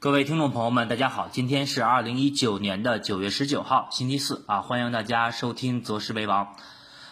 各位听众朋友们，大家好，今天是二零一九年的九月十九号，星期四啊，欢迎大家收听择时为王。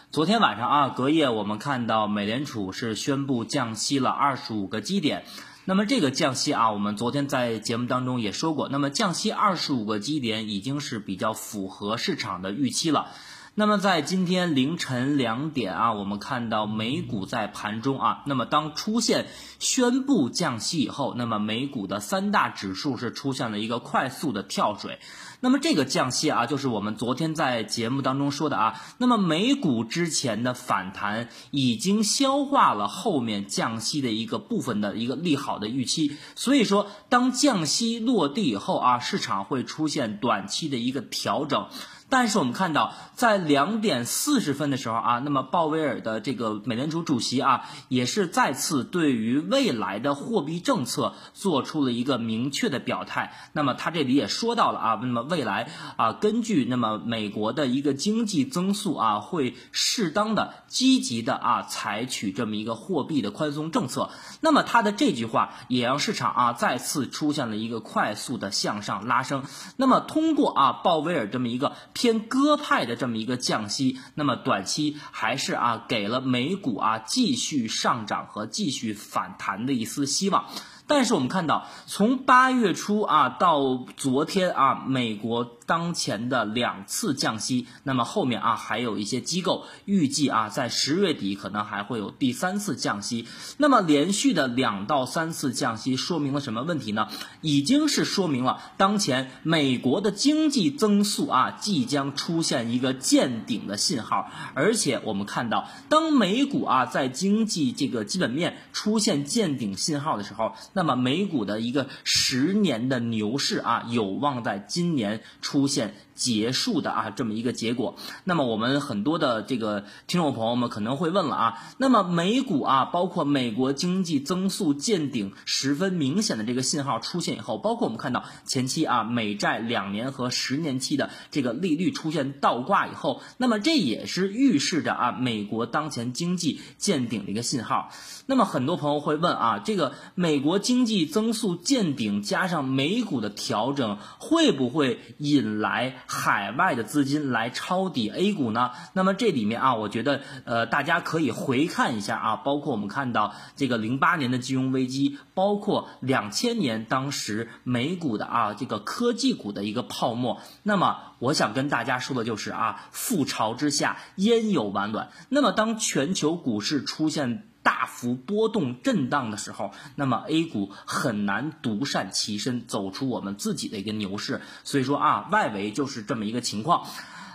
昨天晚上啊，隔夜我们看到美联储是宣布降息了二十五个基点。那么这个降息啊，我们昨天在节目当中也说过，那么降息二十五个基点已经是比较符合市场的预期了。那么在今天凌晨两点啊，我们看到美股在盘中啊，那么当出现宣布降息以后，那么美股的三大指数是出现了一个快速的跳水。那么这个降息啊，就是我们昨天在节目当中说的啊，那么美股之前的反弹已经消化了后面降息的一个部分的一个利好的预期，所以说当降息落地以后啊，市场会出现短期的一个调整。但是我们看到，在两点四十分的时候啊，那么鲍威尔的这个美联储主席啊，也是再次对于未来的货币政策做出了一个明确的表态。那么他这里也说到了啊，那么未来啊，根据那么美国的一个经济增速啊，会适当的、积极的啊，采取这么一个货币的宽松政策。那么他的这句话也让市场啊再次出现了一个快速的向上拉升。那么通过啊鲍威尔这么一个。偏鸽派的这么一个降息，那么短期还是啊给了美股啊继续上涨和继续反弹的一丝希望。但是我们看到，从八月初啊到昨天啊，美国当前的两次降息，那么后面啊还有一些机构预计啊在十月底可能还会有第三次降息。那么连续的两到三次降息，说明了什么问题呢？已经是说明了当前美国的经济增速啊即将出现一个见顶的信号。而且我们看到，当美股啊在经济这个基本面出现见顶信号的时候，那么美股的一个十年的牛市啊，有望在今年出出现结束的啊，这么一个结果。那么我们很多的这个听众朋友们可能会问了啊，那么美股啊，包括美国经济增速见顶十分明显的这个信号出现以后，包括我们看到前期啊美债两年和十年期的这个利率出现倒挂以后，那么这也是预示着啊美国当前经济见顶的一个信号。那么很多朋友会问啊，这个美国经济增速见顶加上美股的调整，会不会引来？海外的资金来抄底 A 股呢？那么这里面啊，我觉得呃，大家可以回看一下啊，包括我们看到这个零八年的金融危机，包括两千年当时美股的啊这个科技股的一个泡沫。那么我想跟大家说的就是啊，覆巢之下焉有完卵？那么当全球股市出现。大幅波动震荡的时候，那么 A 股很难独善其身，走出我们自己的一个牛市。所以说啊，外围就是这么一个情况。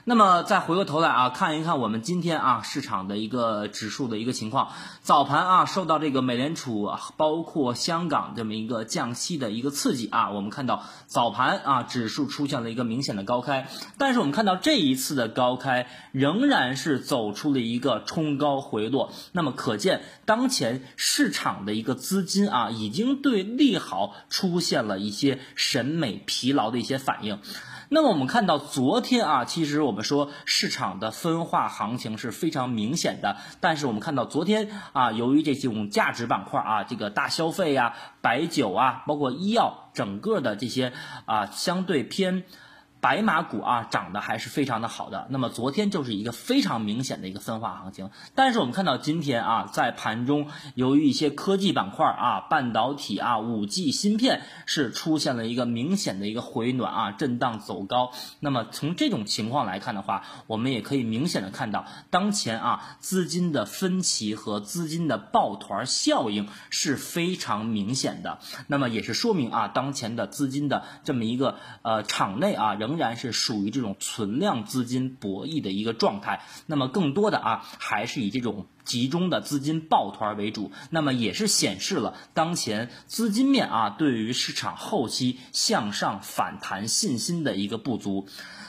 那么再回过头来啊，看一看我们今天啊市场的一个指数的一个情况。早盘啊，受到这个美联储包括香港这么一个降息的一个刺激啊，我们看到早盘啊指数出现了一个明显的高开。但是我们看到这一次的高开仍然是走出了一个冲高回落。那么可见当前市场的一个资金啊，已经对利好出现了一些审美疲劳的一些反应。那么我们看到昨天啊，其实我们说市场的分化行情是非常明显的。但是我们看到昨天啊，由于这几种价值板块啊，这个大消费呀、白酒啊，包括医药，整个的这些啊，相对偏。白马股啊涨得还是非常的好的，那么昨天就是一个非常明显的一个分化行情，但是我们看到今天啊在盘中，由于一些科技板块啊半导体啊五 G 芯片是出现了一个明显的一个回暖啊震荡走高，那么从这种情况来看的话，我们也可以明显的看到当前啊资金的分歧和资金的抱团效应是非常明显的，那么也是说明啊当前的资金的这么一个呃场内啊仍。仍然是属于这种存量资金博弈的一个状态，那么更多的啊还是以这种集中的资金抱团为主，那么也是显示了当前资金面啊对于市场后期向上反弹信心的一个不足。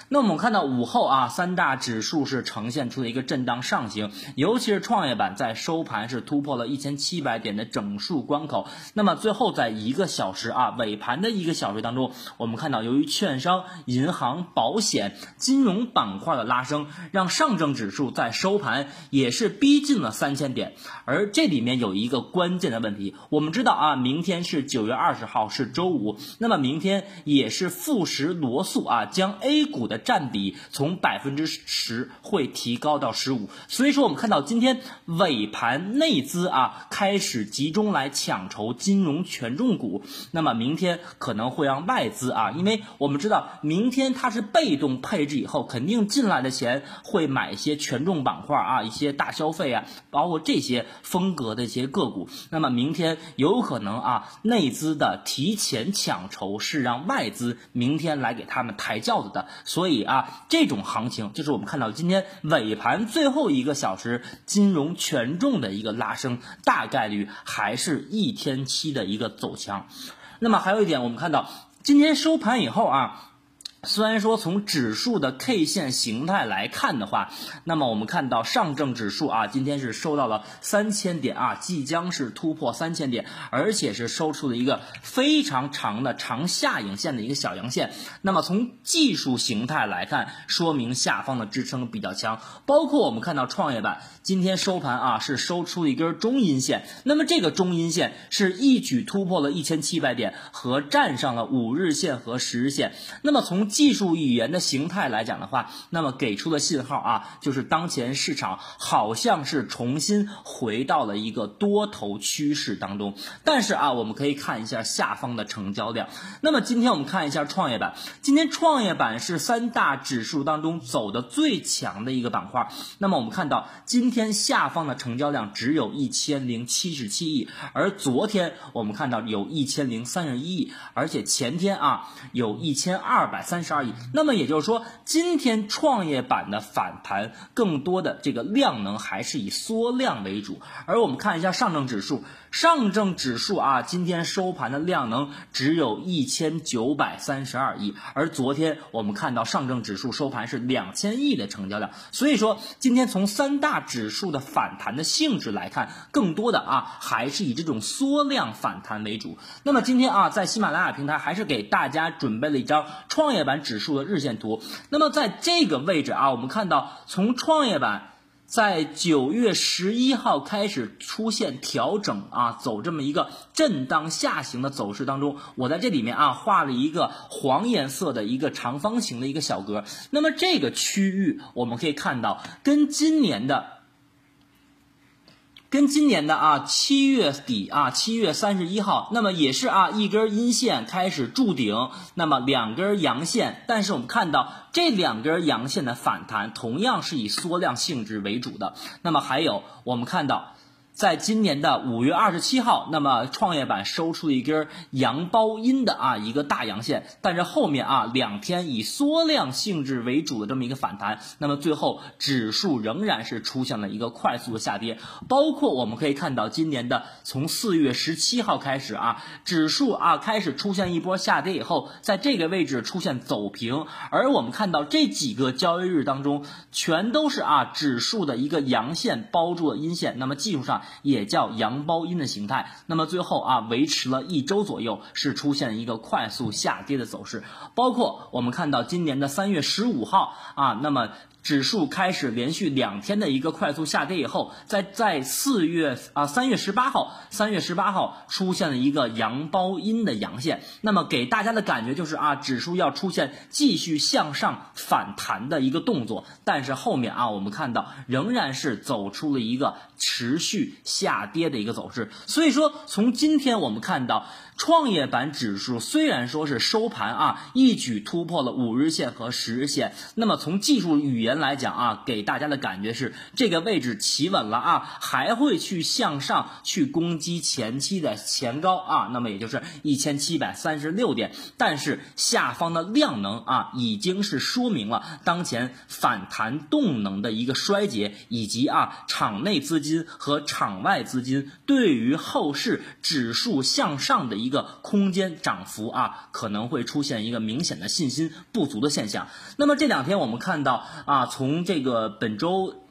那我们看到午后啊，三大指数是呈现出了一个震荡上行，尤其是创业板在收盘是突破了一千七百点的整数关口。那么最后在一个小时啊尾盘的一个小时当中，我们看到由于券商、银行、保险、金融板块的拉升，让上证指数在收盘也是逼近了。三千点。而这里面有一个关键的问题，我们知道啊，明天是九月二十号是周五，那么明天也是富时罗素啊，将 A 股的占比从百分之十会提高到十五。所以说，我们看到今天尾盘内资啊开始集中来抢筹金融权重股，那么明天可能会让外资啊，因为我们知道明天它是被动配置以后，肯定进来的钱会买一些权重板块啊，一些大消费啊，包括这些风格的一些个股。那么明天有可能啊，内资的提前抢筹是让外资明天来给他们抬轿子的。所以啊，这种行情就是我们看到今天尾盘最后一个小时金融权重的一个拉升，大概率还是一天期的一个走强。那么还有一点，我们看到今天收盘以后啊。虽然说从指数的 K 线形态来看的话，那么我们看到上证指数啊，今天是收到了三千点啊，即将是突破三千点，而且是收出了一个非常长的长下影线的一个小阳线。那么从技术形态来看，说明下方的支撑比较强。包括我们看到创业板今天收盘啊，是收出了一根中阴线，那么这个中阴线是一举突破了一千七百点和站上了五日线和十日线。那么从技术语言的形态来讲的话，那么给出的信号啊，就是当前市场好像是重新回到了一个多头趋势当中。但是啊，我们可以看一下下方的成交量。那么今天我们看一下创业板，今天创业板是三大指数当中走的最强的一个板块。那么我们看到今天下方的成交量只有一千零七十七亿，而昨天我们看到有一千零三十一亿，而且前天啊有一千二百三。十二亿，那么也就是说，今天创业板的反弹更多的这个量能还是以缩量为主，而我们看一下上证指数。上证指数啊，今天收盘的量能只有一千九百三十二亿，而昨天我们看到上证指数收盘是两千亿的成交量，所以说今天从三大指数的反弹的性质来看，更多的啊还是以这种缩量反弹为主。那么今天啊，在喜马拉雅平台还是给大家准备了一张创业板指数的日线图。那么在这个位置啊，我们看到从创业板。在九月十一号开始出现调整啊，走这么一个震荡下行的走势当中，我在这里面啊画了一个黄颜色的一个长方形的一个小格。那么这个区域我们可以看到，跟今年的。跟今年的啊七月底啊七月三十一号，那么也是啊一根阴线开始筑顶，那么两根阳线，但是我们看到这两根阳线的反弹同样是以缩量性质为主的，那么还有我们看到。在今年的五月二十七号，那么创业板收出了一根阳包阴的啊一个大阳线，但是后面啊两天以缩量性质为主的这么一个反弹，那么最后指数仍然是出现了一个快速的下跌。包括我们可以看到，今年的从四月十七号开始啊，指数啊开始出现一波下跌以后，在这个位置出现走平，而我们看到这几个交易日当中，全都是啊指数的一个阳线包住了阴线，那么技术上。也叫阳包阴的形态，那么最后啊，维持了一周左右，是出现一个快速下跌的走势。包括我们看到今年的三月十五号啊，那么。指数开始连续两天的一个快速下跌以后，在在四月啊三月十八号，三月十八号出现了一个阳包阴的阳线，那么给大家的感觉就是啊，指数要出现继续向上反弹的一个动作，但是后面啊我们看到仍然是走出了一个持续下跌的一个走势，所以说从今天我们看到。创业板指数虽然说是收盘啊，一举突破了五日线和十日线，那么从技术语言来讲啊，给大家的感觉是这个位置企稳了啊，还会去向上去攻击前期的前高啊，那么也就是一千七百三十六点，但是下方的量能啊，已经是说明了当前反弹动能的一个衰竭，以及啊场内资金金和场外资金对于后市指数向上的一。个空间涨幅啊，可能会出现一个明显的信心不足的现象。那么这两天我们看到啊，从这个本周。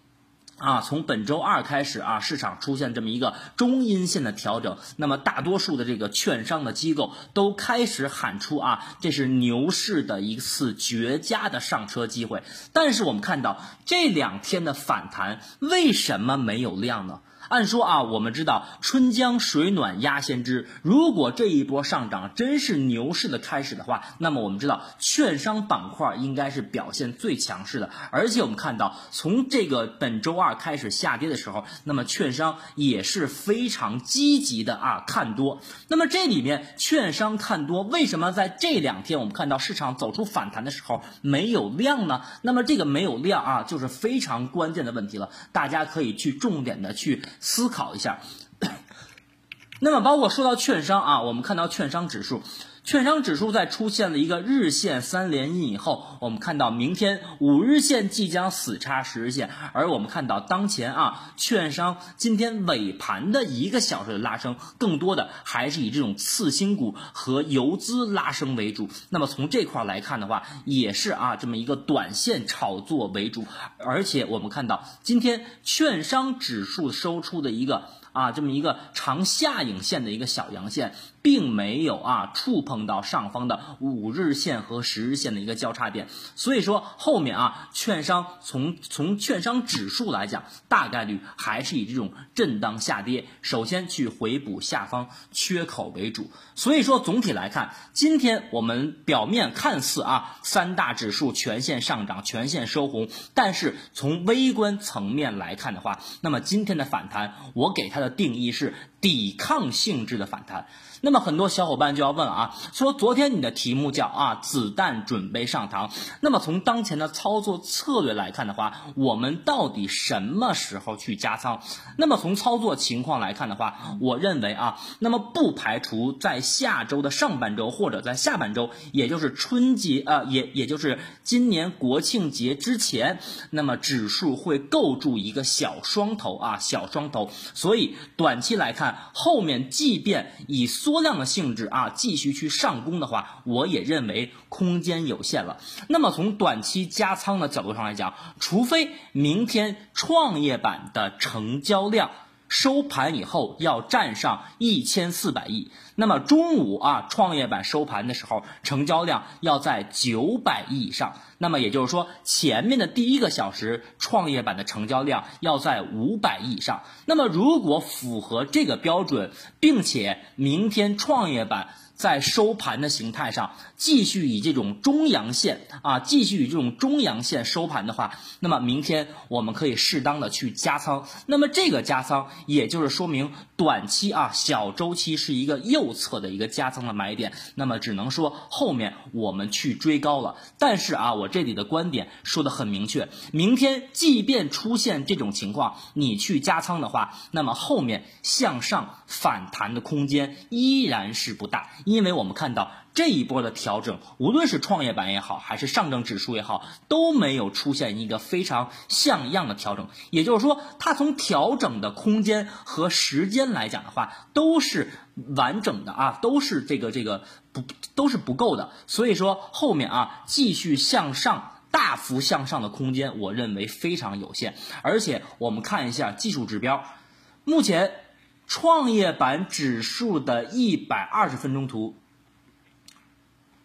啊，从本周二开始啊，市场出现这么一个中阴线的调整，那么大多数的这个券商的机构都开始喊出啊，这是牛市的一次绝佳的上车机会。但是我们看到这两天的反弹为什么没有量呢？按说啊，我们知道春江水暖鸭先知。如果这一波上涨真是牛市的开始的话，那么我们知道券商板块应该是表现最强势的。而且我们看到，从这个本周二开始下跌的时候，那么券商也是非常积极的啊看多。那么这里面券商看多，为什么在这两天我们看到市场走出反弹的时候没有量呢？那么这个没有量啊，就是非常关键的问题了。大家可以去重点的去。思考一下，那么包括说到券商啊，我们看到券商指数，券商指数在出现了一个日线三连阴以后，我们看到明天五日线即将死叉十日线，而我们看到当前啊，券商今天尾盘的一个小时的拉升，更多的还是以这种次新股和游资拉升为主。那么从这块来看的话，也是啊这么一个短线炒作为主，而且我们看到今天券商指数收出的一个。啊，这么一个长下影线的一个小阳线。并没有啊触碰到上方的五日线和十日线的一个交叉点，所以说后面啊券商从从券商指数来讲，大概率还是以这种震荡下跌，首先去回补下方缺口为主。所以说总体来看，今天我们表面看似啊三大指数全线上涨，全线收红，但是从微观层面来看的话，那么今天的反弹，我给它的定义是。抵抗性质的反弹，那么很多小伙伴就要问了啊，说昨天你的题目叫啊子弹准备上膛，那么从当前的操作策略来看的话，我们到底什么时候去加仓？那么从操作情况来看的话，我认为啊，那么不排除在下周的上半周或者在下半周，也就是春节啊，也也就是今年国庆节之前，那么指数会构筑一个小双头啊，小双头，所以短期来看。后面即便以缩多量的性质啊继续去上攻的话，我也认为空间有限了。那么从短期加仓的角度上来讲，除非明天创业板的成交量。收盘以后要站上一千四百亿，那么中午啊，创业板收盘的时候成交量要在九百亿以上，那么也就是说前面的第一个小时创业板的成交量要在五百亿以上，那么如果符合这个标准，并且明天创业板。在收盘的形态上，继续以这种中阳线啊，继续以这种中阳线收盘的话，那么明天我们可以适当的去加仓。那么这个加仓，也就是说明短期啊小周期是一个右侧的一个加仓的买点。那么只能说后面我们去追高了。但是啊，我这里的观点说的很明确，明天即便出现这种情况，你去加仓的话，那么后面向上反弹的空间依然是不大。因为我们看到这一波的调整，无论是创业板也好，还是上证指数也好，都没有出现一个非常像样的调整。也就是说，它从调整的空间和时间来讲的话，都是完整的啊，都是这个这个不都是不够的。所以说后面啊继续向上大幅向上的空间，我认为非常有限。而且我们看一下技术指标，目前。创业板指数的一百二十分钟图，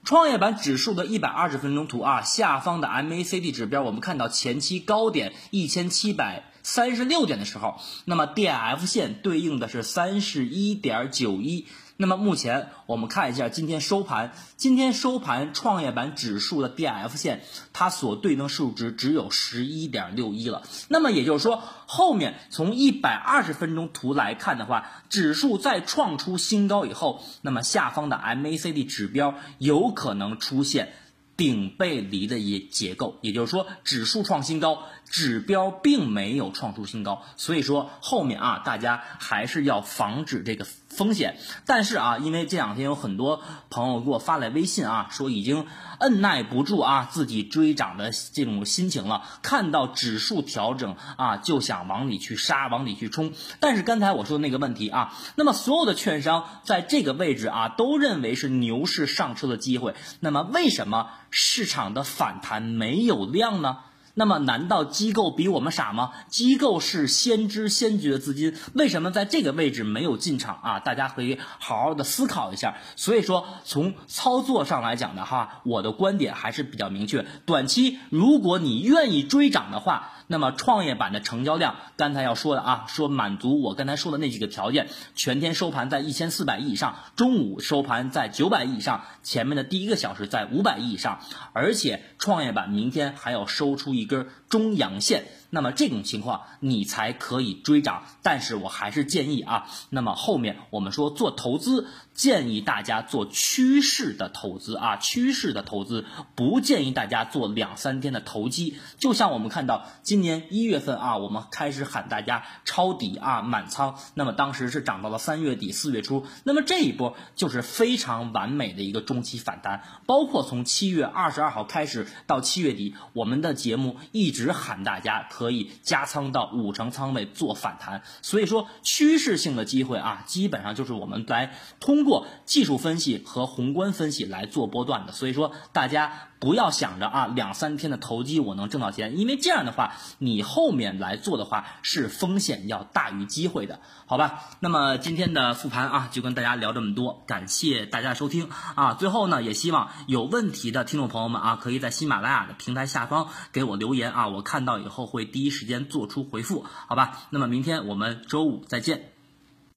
创业板指数的一百二十分钟图啊，下方的 MACD 指标，我们看到前期高点一千七百三十六点的时候，那么 DF 线对应的是三十一点九一。那么目前我们看一下今天收盘，今天收盘创业板指数的 DF 线，它所对应数值只有十一点六一了。那么也就是说，后面从一百二十分钟图来看的话，指数再创出新高以后，那么下方的 MACD 指标有可能出现。顶背离的一结构，也就是说，指数创新高，指标并没有创出新高，所以说后面啊，大家还是要防止这个风险。但是啊，因为这两天有很多朋友给我发来微信啊，说已经按耐不住啊自己追涨的这种心情了，看到指数调整啊，就想往里去杀，往里去冲。但是刚才我说的那个问题啊，那么所有的券商在这个位置啊，都认为是牛市上车的机会，那么为什么？市场的反弹没有量呢？那么难道机构比我们傻吗？机构是先知先觉的资金，为什么在这个位置没有进场啊？大家可以好好的思考一下。所以说，从操作上来讲的话，我的观点还是比较明确。短期如果你愿意追涨的话，那么创业板的成交量，刚才要说的啊，说满足我刚才说的那几个条件，全天收盘在一千四百亿以上，中午收盘在九百亿以上，前面的第一个小时在五百亿以上，而且创业板明天还要收出一根中阳线。那么这种情况你才可以追涨，但是我还是建议啊，那么后面我们说做投资，建议大家做趋势的投资啊，趋势的投资不建议大家做两三天的投机。就像我们看到今年一月份啊，我们开始喊大家抄底啊，满仓，那么当时是涨到了三月底四月初，那么这一波就是非常完美的一个中期反弹，包括从七月二十二号开始到七月底，我们的节目一直只喊大家。可以加仓到五成仓位做反弹，所以说趋势性的机会啊，基本上就是我们来通过技术分析和宏观分析来做波段的。所以说大家不要想着啊两三天的投机我能挣到钱，因为这样的话你后面来做的话是风险要大于机会的，好吧？那么今天的复盘啊就跟大家聊这么多，感谢大家收听啊。最后呢也希望有问题的听众朋友们啊可以在喜马拉雅的平台下方给我留言啊，我看到以后会。第一时间做出回复，好吧？那么明天我们周五再见。